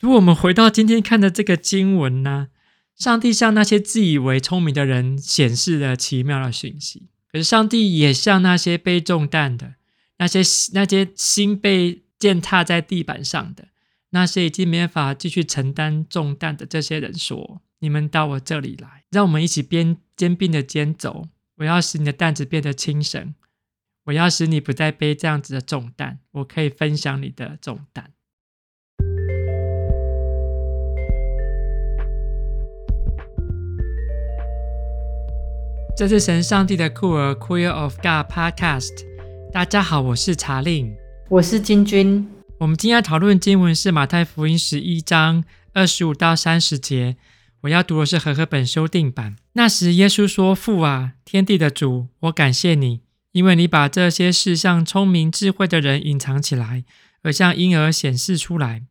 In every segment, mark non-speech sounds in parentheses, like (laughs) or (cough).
如果我们回到今天看的这个经文呢，上帝向那些自以为聪明的人显示了奇妙的讯息，可是上帝也向那些背重担的、那些那些心被践踏在地板上的、那些已经没法继续承担重担的这些人说：“你们到我这里来，让我们一起边肩并着肩走。我要使你的担子变得轻省，我要使你不再背这样子的重担，我可以分享你的重担。”这是神上帝的酷儿 Queer of God Podcast。大家好，我是查令，我是金君。我们今天要讨论经文是马太福音十一章二十五到三十节。我要读的是和合本修订版。那时，耶稣说：“父啊，天地的主，我感谢你，因为你把这些事向聪明智慧的人隐藏起来，而向婴儿显示出来。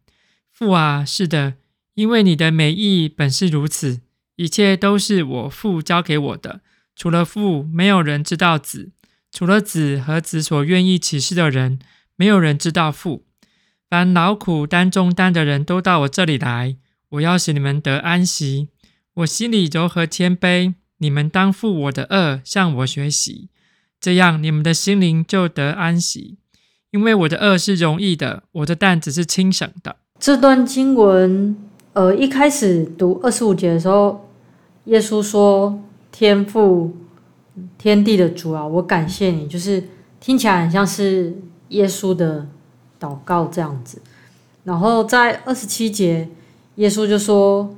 父啊，是的，因为你的美意本是如此，一切都是我父交给我的。”除了父，没有人知道子；除了子和子所愿意启示的人，没有人知道父。凡劳苦担重担的人都到我这里来，我要使你们得安息。我心里柔和谦卑，你们当负我的轭，向我学习，这样你们的心灵就得安息。因为我的轭是容易的，我的担子是轻省的。这段经文，呃，一开始读二十五节的时候，耶稣说。天父，天地的主啊，我感谢你。就是听起来很像是耶稣的祷告这样子。然后在二十七节，耶稣就说：“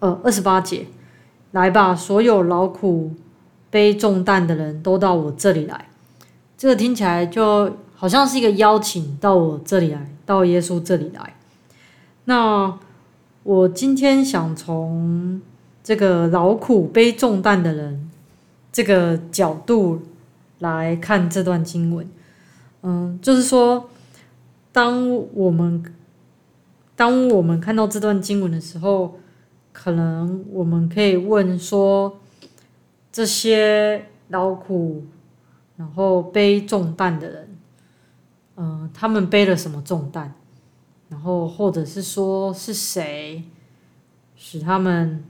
呃，二十八节，来吧，所有劳苦背重担的人都到我这里来。”这个听起来就好像是一个邀请，到我这里来，到耶稣这里来。那我今天想从。这个劳苦背重担的人，这个角度来看这段经文，嗯，就是说，当我们当我们看到这段经文的时候，可能我们可以问说，这些劳苦然后背重担的人，嗯，他们背了什么重担？然后或者是说是谁使他们？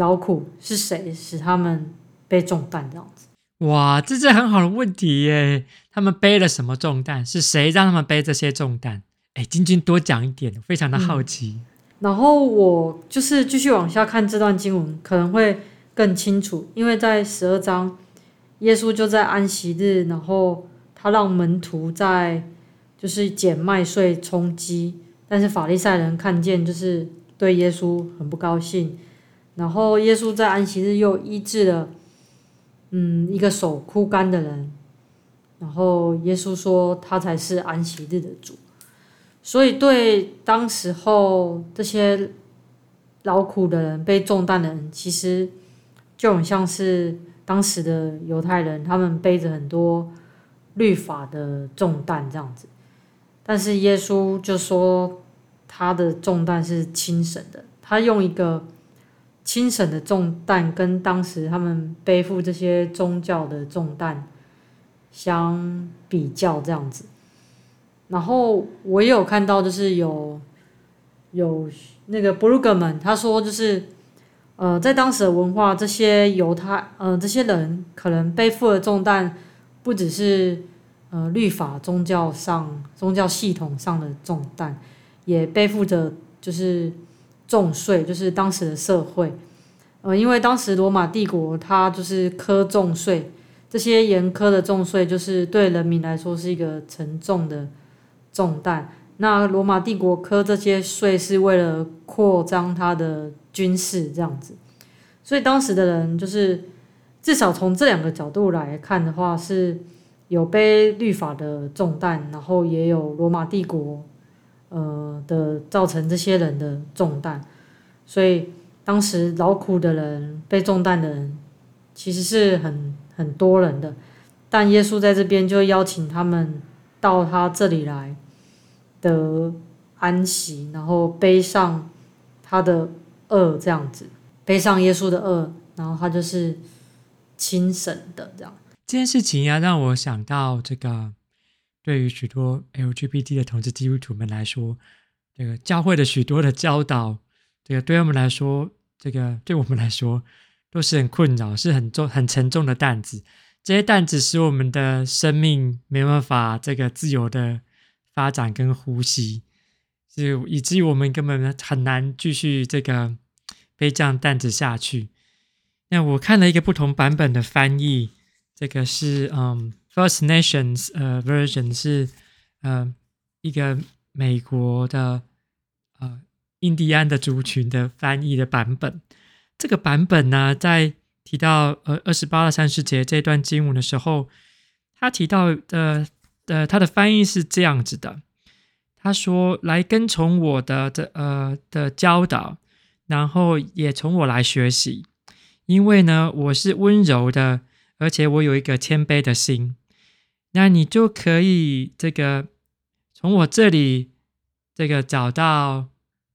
劳苦是谁使他们背重担这样子？哇，这是很好的问题耶！他们背了什么重担？是谁让他们背这些重担？哎，晶晶多讲一点，非常的好奇。嗯，然后我就是继续往下看这段经文，可能会更清楚，因为在十二章，耶稣就在安息日，然后他让门徒在就是捡麦穗充饥，但是法利赛人看见，就是对耶稣很不高兴。然后耶稣在安息日又医治了，嗯，一个手枯干的人。然后耶稣说他才是安息日的主，所以对当时候这些劳苦的人、背重担的人，其实就很像是当时的犹太人，他们背着很多律法的重担这样子。但是耶稣就说他的重担是轻省的，他用一个。轻省的重担跟当时他们背负这些宗教的重担相比较，这样子。然后我也有看到，就是有有那个布鲁格们他说，就是呃，在当时的文化，这些犹太呃这些人可能背负的重担不只是呃律法宗教上宗教系统上的重担，也背负着就是。重税就是当时的社会，呃，因为当时罗马帝国它就是苛重税，这些严苛的重税就是对人民来说是一个沉重的重担。那罗马帝国苛这些税是为了扩张它的军事这样子，所以当时的人就是至少从这两个角度来看的话，是有背律法的重担，然后也有罗马帝国。呃的造成这些人的重担，所以当时劳苦的人、被重担的人，其实是很很多人的。但耶稣在这边就邀请他们到他这里来得安息，然后背上他的轭，这样子背上耶稣的轭，然后他就是轻省的这样。这件事情要让我想到这个。对于许多 LGBT 的同志基督徒们来说，这个教会的许多的教导，这个对我们来说，这个对我们来说都是很困扰，是很重、很沉重的担子。这些担子使我们的生命没办法这个自由的发展跟呼吸，就以至于我们根本很难继续这个背这样担子下去。那我看了一个不同版本的翻译，这个是嗯，First Nations 呃 version 是呃一个美国的呃印第安的族群的翻译的版本。这个版本呢，在提到呃二十八到三十节这段经文的时候，他提到的呃他的翻译是这样子的，他说：“来跟从我的的呃的教导，然后也从我来学习。”因为呢，我是温柔的，而且我有一个谦卑的心，那你就可以这个从我这里这个找到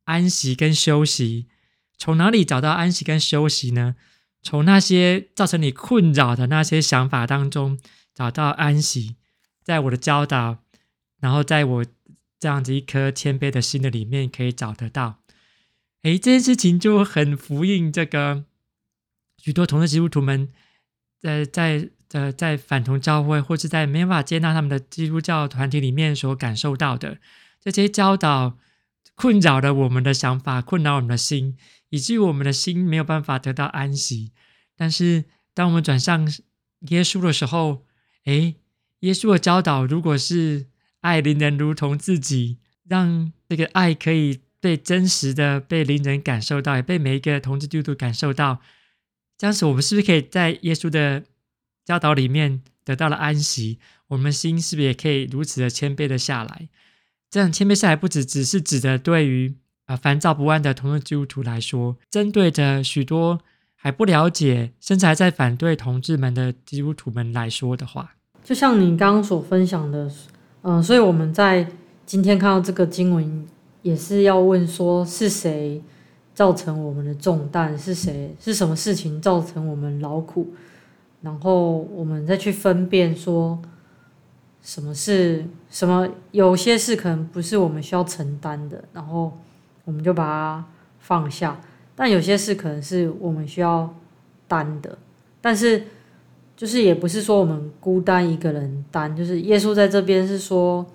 安息跟休息。从哪里找到安息跟休息呢？从那些造成你困扰的那些想法当中找到安息，在我的教导，然后在我这样子一颗谦卑的心的里面可以找得到。诶，这件事情就很呼应这个。许多同志基督徒们在在呃在反同教会，或是在没办法接纳他们的基督教团体里面所感受到的这些教导，困扰了我们的想法，困扰我们的心，以至于我们的心没有办法得到安息。但是，当我们转向耶稣的时候，诶，耶稣的教导如果是爱邻人如同自己，让这个爱可以被真实的被邻人感受到，也被每一个同志基督徒感受到。这样子，我们是不是可以在耶稣的教导里面得到了安息？我们心是不是也可以如此的谦卑的下来？这样谦卑下来，不只只是指的对于啊烦躁不安的同志基督徒来说，针对着许多还不了解，甚至还在反对同志们的基督徒们来说的话，就像你刚刚所分享的，嗯、所以我们在今天看到这个经文，也是要问说是谁？造成我们的重担是谁？是什么事情造成我们劳苦？然后我们再去分辨说，什么是什么？有些事可能不是我们需要承担的，然后我们就把它放下；但有些事可能是我们需要担的。但是，就是也不是说我们孤单一个人担，就是耶稣在这边是说，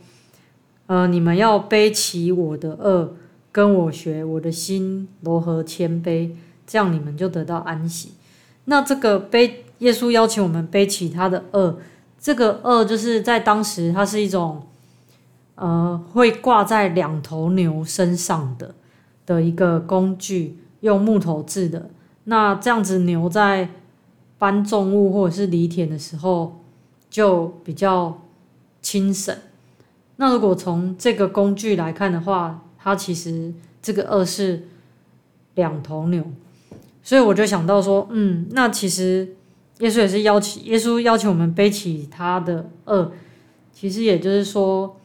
呃，你们要背起我的轭。跟我学，我的心柔和谦卑，这样你们就得到安息。那这个背，耶稣邀请我们背起他的轭，这个轭就是在当时，它是一种，呃，会挂在两头牛身上的的一个工具，用木头制的。那这样子牛在搬重物或者是犁田的时候，就比较轻省。那如果从这个工具来看的话，它其实这个轭是两头牛，所以我就想到说，嗯，那其实耶稣也是邀请，耶稣邀请我们背起他的恶，其实也就是说，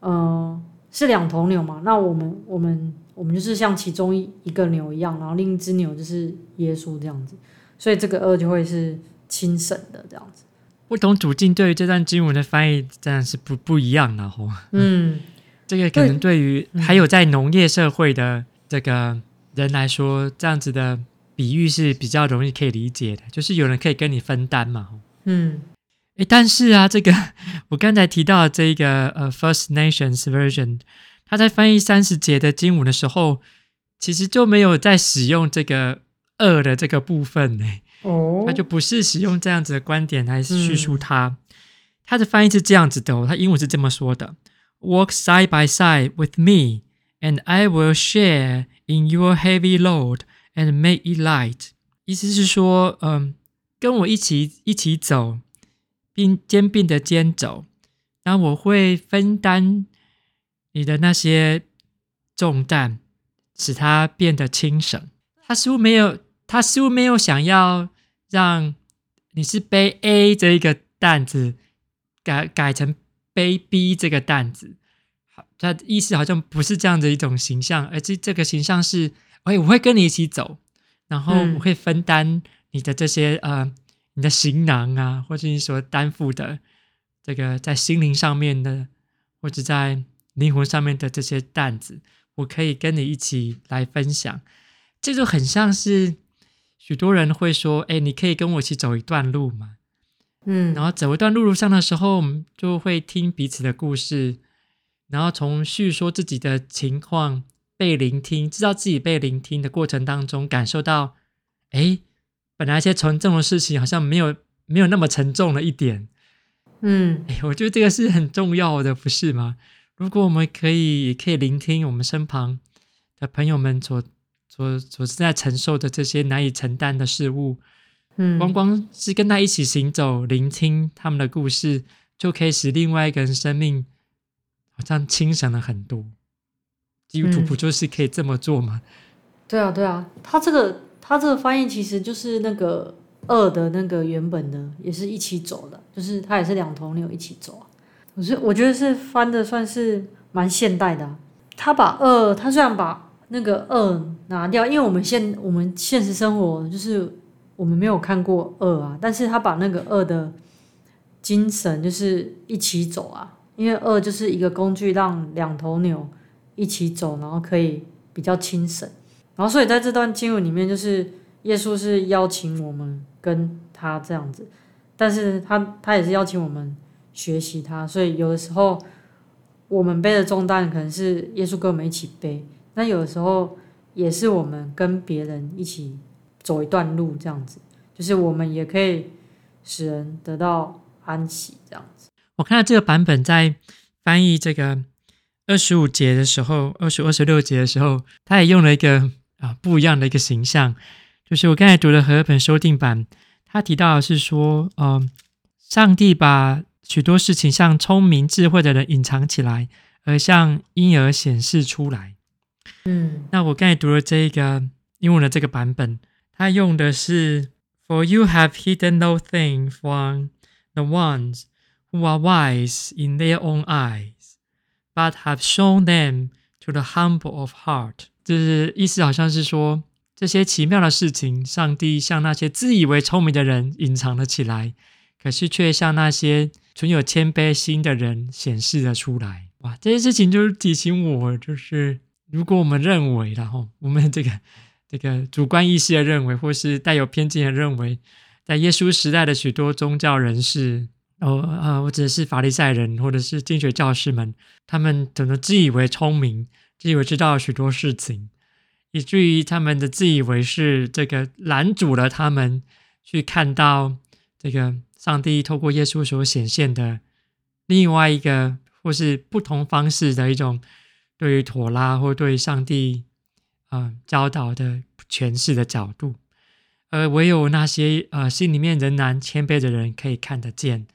嗯、呃，是两头牛嘛。那我们我们我们就是像其中一一个牛一样，然后另一只牛就是耶稣这样子，所以这个恶就会是轻省的这样子。不同处境对于这段经文的翻译当然是不不一样的吼。嗯。(laughs) 这个可能对于还有在农业社会的这个人来说，这样子的比喻是比较容易可以理解的，就是有人可以跟你分担嘛。嗯，诶，但是啊，这个 (laughs) 我刚才提到的这个呃，First Nations Version，他在翻译三十节的经文的时候，其实就没有在使用这个“二”的这个部分呢。哦，他就不是使用这样子的观点来叙述他。他的翻译是这样子的哦，他英文是这么说的。Walk side by side with me, and I will share in your heavy load and make it light。意思是说，嗯，跟我一起一起走，并肩并着肩走，那我会分担你的那些重担，使它变得轻省。他似乎没有，他似乎没有想要让你是背 A 这一个担子改改成。背 B 这个担子，好，他的意思好像不是这样的一种形象，而这这个形象是，哎，我会跟你一起走，然后我会分担你的这些、嗯、呃，你的行囊啊，或者你所担负的这个在心灵上面的，或者在灵魂上面的这些担子，我可以跟你一起来分享。这就很像是许多人会说：“哎，你可以跟我一起走一段路吗？”嗯，然后走一段路路上的时候，我们就会听彼此的故事，然后从叙说自己的情况、被聆听，知道自己被聆听的过程当中，感受到，哎，本来一些沉重的事情好像没有没有那么沉重了一点。嗯，哎，我觉得这个是很重要的，不是吗？如果我们可以也可以聆听我们身旁的朋友们所所所正在承受的这些难以承担的事物。嗯，光光是跟他一起行走，聆听他们的故事，就可以使另外一个人生命好像轻省了很多。基督徒不就是可以这么做吗？嗯、对啊，对啊，他这个他这个翻译其实就是那个“二”的那个原本的，也是一起走的，就是他也是两头牛一起走。我是我觉得是翻的算是蛮现代的、啊。他把“二”，他虽然把那个“二”拿掉，因为我们现我们现实生活就是。我们没有看过二啊，但是他把那个二的精神就是一起走啊，因为二就是一个工具，让两头牛一起走，然后可以比较轻省。然后所以在这段经文里面，就是耶稣是邀请我们跟他这样子，但是他他也是邀请我们学习他，所以有的时候我们背的重担可能是耶稣跟我们一起背，那有的时候也是我们跟别人一起。走一段路，这样子，就是我们也可以使人得到安息，这样子。我看到这个版本在翻译这个二十五节的时候，二十五、二十六节的时候，他也用了一个啊不一样的一个形象，就是我刚才读的和本修订版，他提到的是说，嗯、呃，上帝把许多事情向聪明智慧的人隐藏起来，而向婴儿显示出来。嗯，那我刚才读了这一个英文的这个版本。他用的是 "For you have hidden no thing from the ones who are wise in their own eyes, but have shown them to the humble of heart"，就是意思好像是说，这些奇妙的事情，上帝向那些自以为聪明的人隐藏了起来，可是却向那些存有谦卑心的人显示了出来。哇，这些事情就是提醒我，就是如果我们认为，然后我们这个。(laughs) 这个主观意识的认为，或是带有偏见的认为，在耶稣时代的许多宗教人士，哦，呃，或者是法利赛人，或者是经学教师们，他们怎么自以为聪明，自以为知道许多事情，以至于他们的自以为是，这个拦阻了他们去看到这个上帝透过耶稣所显现的另外一个，或是不同方式的一种对于妥拉或对于上帝。呃，教导的诠释的角度，而唯有那些呃心里面仍然谦卑的人可以看得见，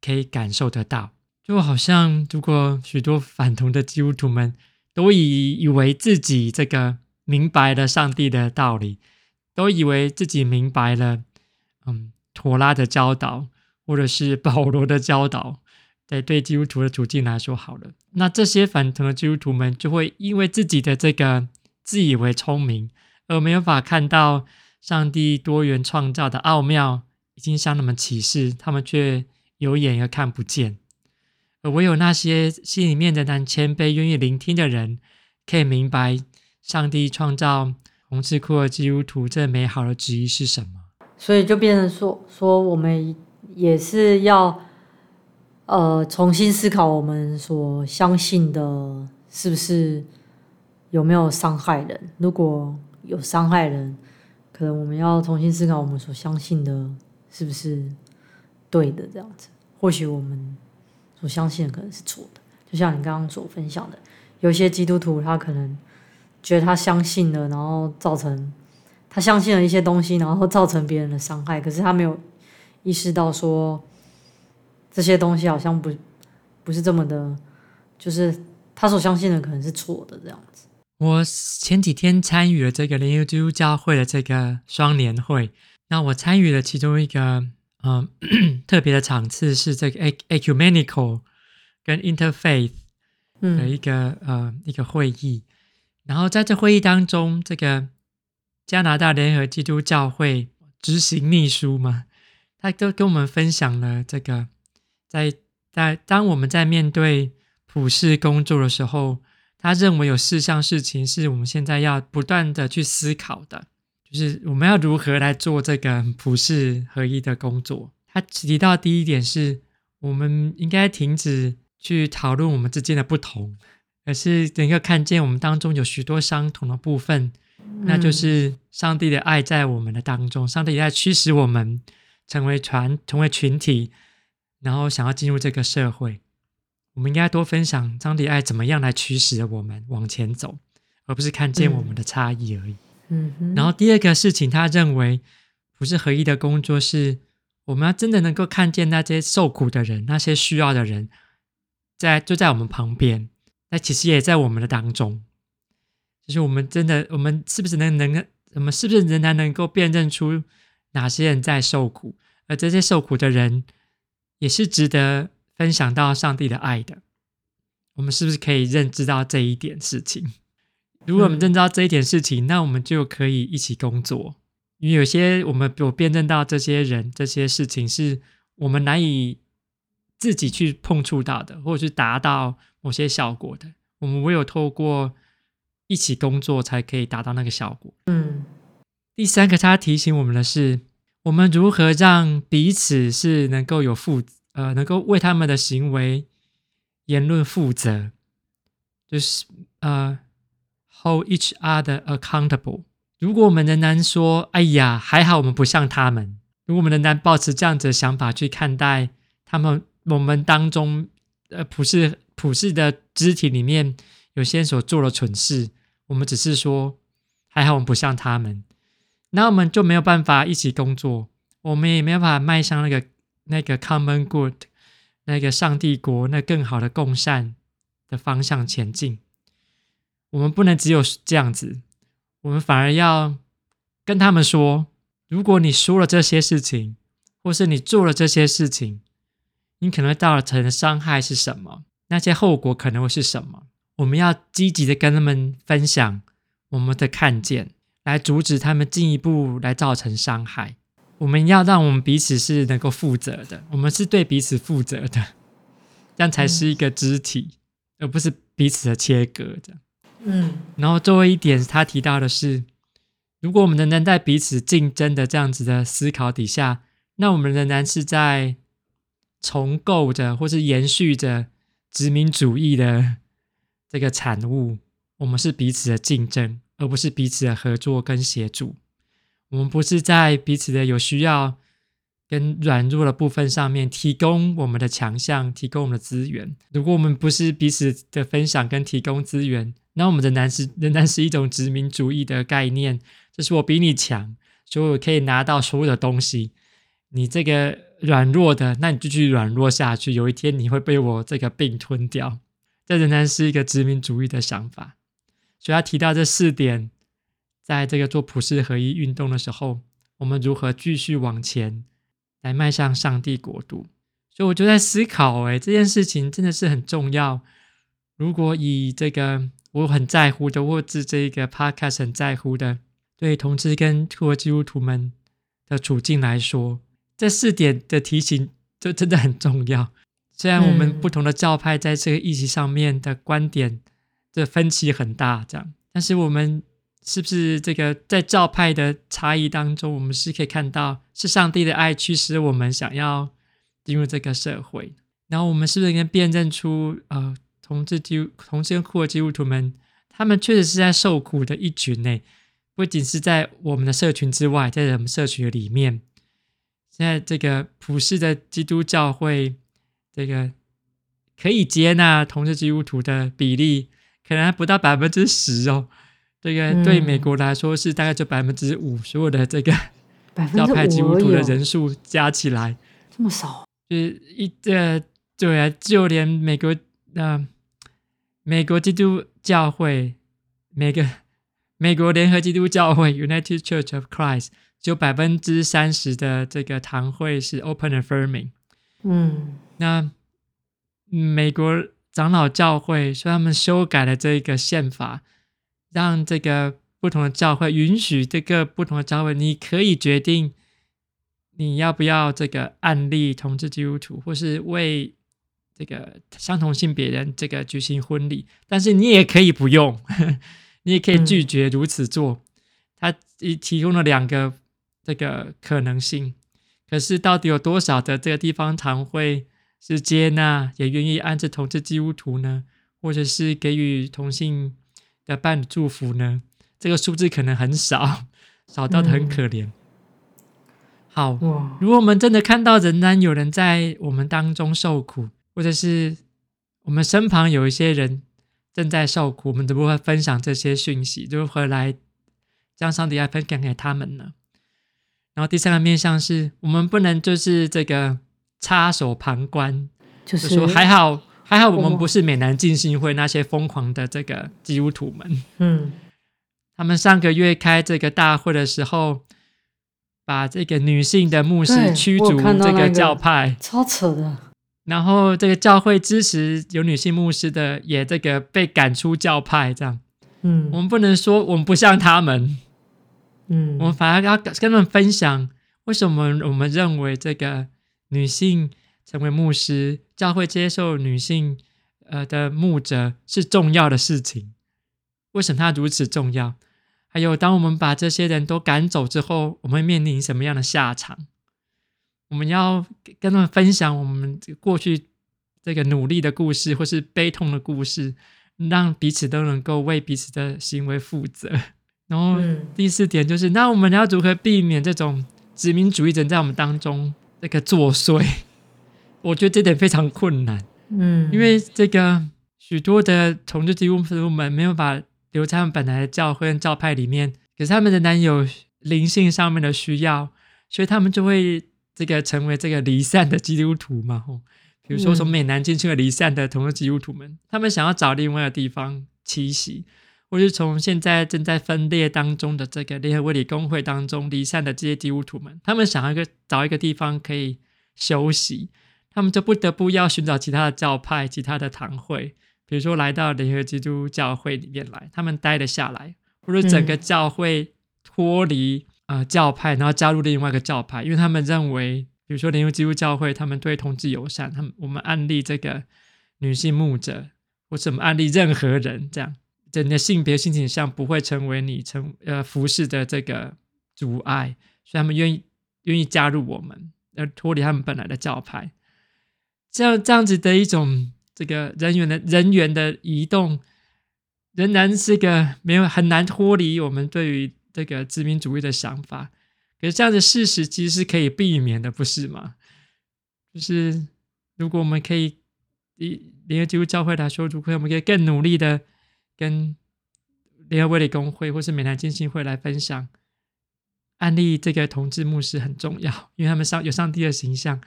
可以感受得到。就好像如果许多反同的基督徒们都以以为自己这个明白了上帝的道理，都以为自己明白了，嗯，妥拉的教导，或者是保罗的教导，在对基督徒的处境来说好了，那这些反同的基督徒们就会因为自己的这个。自以为聪明，而没有法看到上帝多元创造的奥妙，已经向他们启示，他们却有眼而看不见。而唯有那些心里面的仍然谦卑、愿意聆听的人，可以明白上帝创造红赤裤的基督徒这美好的旨意是什么。所以就变成说，说我们也是要，呃，重新思考我们所相信的，是不是？有没有伤害人？如果有伤害人，可能我们要重新思考我们所相信的是不是对的。这样子，或许我们所相信的可能是错的。就像你刚刚所分享的，有些基督徒他可能觉得他相信了，然后造成他相信了一些东西，然后造成别人的伤害，可是他没有意识到说这些东西好像不不是这么的，就是他所相信的可能是错的这样子。我前几天参与了这个联合基督教会的这个双年会，那我参与了其中一个嗯、呃、(clears throat) 特别的场次是这个 ecumenical 跟 interfaith 的一个、嗯、呃一个会议，然后在这会议当中，这个加拿大联合基督教会执行秘书嘛，他都跟我们分享了这个在在当我们在面对普世工作的时候。他认为有四项事情是我们现在要不断的去思考的，就是我们要如何来做这个普世合一的工作。他提到第一点是，我们应该停止去讨论我们之间的不同，而是能够看见我们当中有许多相同的部分，那就是上帝的爱在我们的当中，上帝在驱使我们成为团，成为群体，然后想要进入这个社会。我们应该多分享上帝爱怎么样来驱使我们往前走，而不是看见我们的差异而已。嗯然后第二个事情，他认为不是合一的工作是，我们要真的能够看见那些受苦的人，那些需要的人，在就在我们旁边，那其实也在我们的当中。就是我们真的，我们是不是能能，我们是不是仍然能够辨认出哪些人在受苦，而这些受苦的人也是值得。分享到上帝的爱的，我们是不是可以认知到这一点事情？如果我们认知到这一点事情，嗯、那我们就可以一起工作。因为有些我们有辨认到这些人、这些事情是我们难以自己去碰触到的，或者是达到某些效果的。我们唯有透过一起工作，才可以达到那个效果。嗯。第三个，他提醒我们的是，我们如何让彼此是能够有负责。呃，能够为他们的行为、言论负责，就是呃，hold each other accountable。如果我们仍然说“哎呀，还好我们不像他们”，如果我们仍然抱持这样子的想法去看待他们，我们当中呃普世普世的肢体里面有些人所做的蠢事，我们只是说“还好我们不像他们”，那我们就没有办法一起工作，我们也没有办法迈向那个。那个 common good，那个上帝国，那更好的共善的方向前进，我们不能只有这样子，我们反而要跟他们说：如果你说了这些事情，或是你做了这些事情，你可能会造成的伤害是什么？那些后果可能会是什么？我们要积极的跟他们分享我们的看见，来阻止他们进一步来造成伤害。我们要让我们彼此是能够负责的，我们是对彼此负责的，这样才是一个肢体，嗯、而不是彼此的切割的。嗯，然后最后一点，他提到的是，如果我们仍然在彼此竞争的这样子的思考底下，那我们仍然是在重构着或是延续着殖民主义的这个产物。我们是彼此的竞争，而不是彼此的合作跟协助。我们不是在彼此的有需要跟软弱的部分上面提供我们的强项，提供我们的资源。如果我们不是彼此的分享跟提供资源，那我们仍然是仍然是一种殖民主义的概念。就是我比你强，所以我可以拿到所有的东西。你这个软弱的，那你就继续软弱下去。有一天你会被我这个并吞掉。这仍然是一个殖民主义的想法。所以他提到这四点。在这个做普世合一运动的时候，我们如何继续往前来迈向上帝国度？所以我就在思考，哎，这件事情真的是很重要。如果以这个我很在乎的，或者这个 podcast 很在乎的，对同志跟复活基督徒们的处境来说，这四点的提醒就真的很重要。虽然我们不同的教派在这个议题上面的观点的分歧很大，这样，但是我们。是不是这个在教派的差异当中，我们是可以看到是上帝的爱驱使我们想要进入这个社会？然后我们是不是应该辨认出，呃，同志基同志跟复活基督徒们，他们确实是在受苦的一群呢？不仅是在我们的社群之外，在我们社群里面，现在这个普世的基督教会，这个可以接纳同志基督徒的比例，可能还不到百分之十哦。这个对美国来说是大概就百分之五，所有的这个教派基督徒的人数加起来这么少，就是一这对啊，就连美国呃美国基督教会，每个美国联合基督教会 United Church of Christ 就百分之三十的这个堂会是 Open Affirming，嗯，那美国长老教会说他们修改了这个宪法。让这个不同的教会允许这个不同的教会，你可以决定你要不要这个案例同志基督徒，或是为这个相同性别人这个举行婚礼，但是你也可以不用，呵 (laughs) 你也可以拒绝如此做。他提供了两个这个可能性，可是到底有多少的这个地方堂会是接纳也愿意安置同志基督徒呢？或者是给予同性的伴的祝福呢？这个数字可能很少，少到很可怜。嗯好，如果我们真的看到仍然有人在我们当中受苦，或者是我们身旁有一些人正在受苦，我们怎么会分享这些讯息？如何来将上帝爱分享给他们呢？然后第三个面向是我们不能就是这个插手旁观，就是就说还好还好，我们不是美南浸信会那些疯狂的这个基督徒们。嗯，他们上个月开这个大会的时候。把这个女性的牧师驱逐这个教派，超扯的。然后这个教会支持有女性牧师的，也这个被赶出教派，这样。嗯，我们不能说我们不像他们，嗯，我们反而要跟他们分享，为什么我们认为这个女性成为牧师，教会接受女性呃的牧者是重要的事情，为什么它如此重要？还有，当我们把这些人都赶走之后，我们会面临什么样的下场？我们要跟他们分享我们过去这个努力的故事，或是悲痛的故事，让彼此都能够为彼此的行为负责。(laughs) 然后第四点就是，那我们要如何避免这种殖民主义者在我们当中这个作祟？我觉得这点非常困难。嗯，因为这个许多的同志基督徒们没有把。留在他们本来的教会跟教派里面，可是他们仍然有灵性上面的需要，所以他们就会这个成为这个离散的基督徒嘛。吼，比如说从美南进去的离散的同志基督徒们，他们想要找另外的地方栖息，或是从现在正在分裂当中的这个联合卫理公会当中离散的这些基督徒们，他们想要一个找一个地方可以休息，他们就不得不要寻找其他的教派、其他的堂会。比如说来到联合基督教会里面来，他们待了下来，或者整个教会脱离呃教派，然后加入另外一个教派，因为他们认为，比如说联合基督教会，他们对同志友善，他们我们案例这个女性牧者，或者我们案例任何人，这样，整个性别性倾向不会成为你成呃服侍的这个阻碍，所以他们愿意愿意加入我们，而脱离他们本来的教派，这样这样子的一种。这个人员的人员的移动，仍然是个没有很难脱离我们对于这个殖民主义的想法。可是这样的事实其实是可以避免的，不是吗？就是如果我们可以以联合基督教会来说，如果我们可以更努力的跟联合卫理公会或是美南浸信会来分享案例，这个同志牧师很重要，因为他们上有上帝的形象；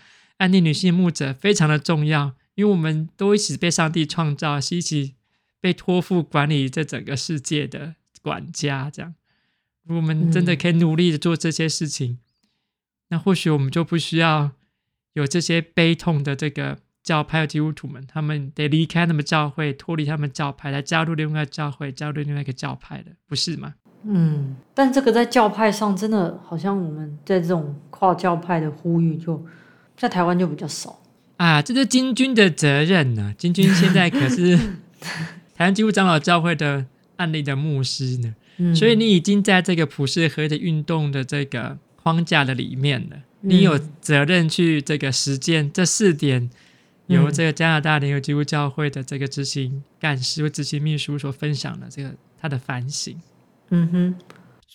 案例女性牧者非常的重要。因为我们都一起被上帝创造，是一起被托付管理这整个世界的管家。这样，如果我们真的可以努力的做这些事情，嗯、那或许我们就不需要有这些悲痛的这个教派的基督徒们，他们得离开他们教会，脱离他们教派，来加入另外一个教会，加入另外一个教派的，不是吗？嗯，但这个在教派上，真的好像我们在这种跨教派的呼吁就，就在台湾就比较少。啊，这是金军的责任呢、啊。金军现在可是 (laughs) 台湾基督长老教会的案例的牧师呢，嗯、所以你已经在这个普世合一的运动的这个框架的里面了。你有责任去这个实践这四点，由这个加拿大联合基督教会的这个执行干事或执行秘书所分享的这个他的反省。嗯哼，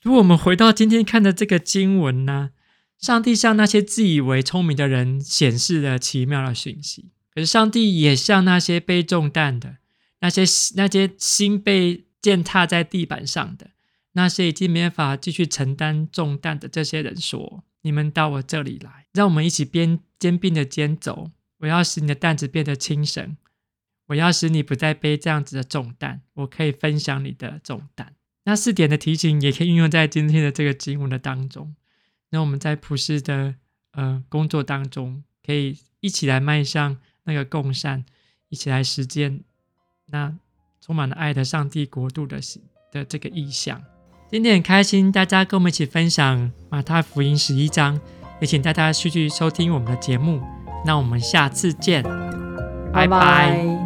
如果我们回到今天看的这个经文呢？上帝向那些自以为聪明的人显示了奇妙的讯息，可是上帝也向那些背重担的、那些那些心被践踏在地板上的、那些已经没法继续承担重担的这些人说：“你们到我这里来，让我们一起边肩并着肩走。我要使你的担子变得轻省，我要使你不再背这样子的重担。我可以分享你的重担。”那四点的提醒也可以运用在今天的这个经文的当中。那我们在普世的呃工作当中，可以一起来迈向那个共善，一起来实践那充满了爱的上帝国度的的这个意象。今天很开心，大家跟我们一起分享马太福音十一章，也请大家继续收听我们的节目。那我们下次见。拜拜。拜拜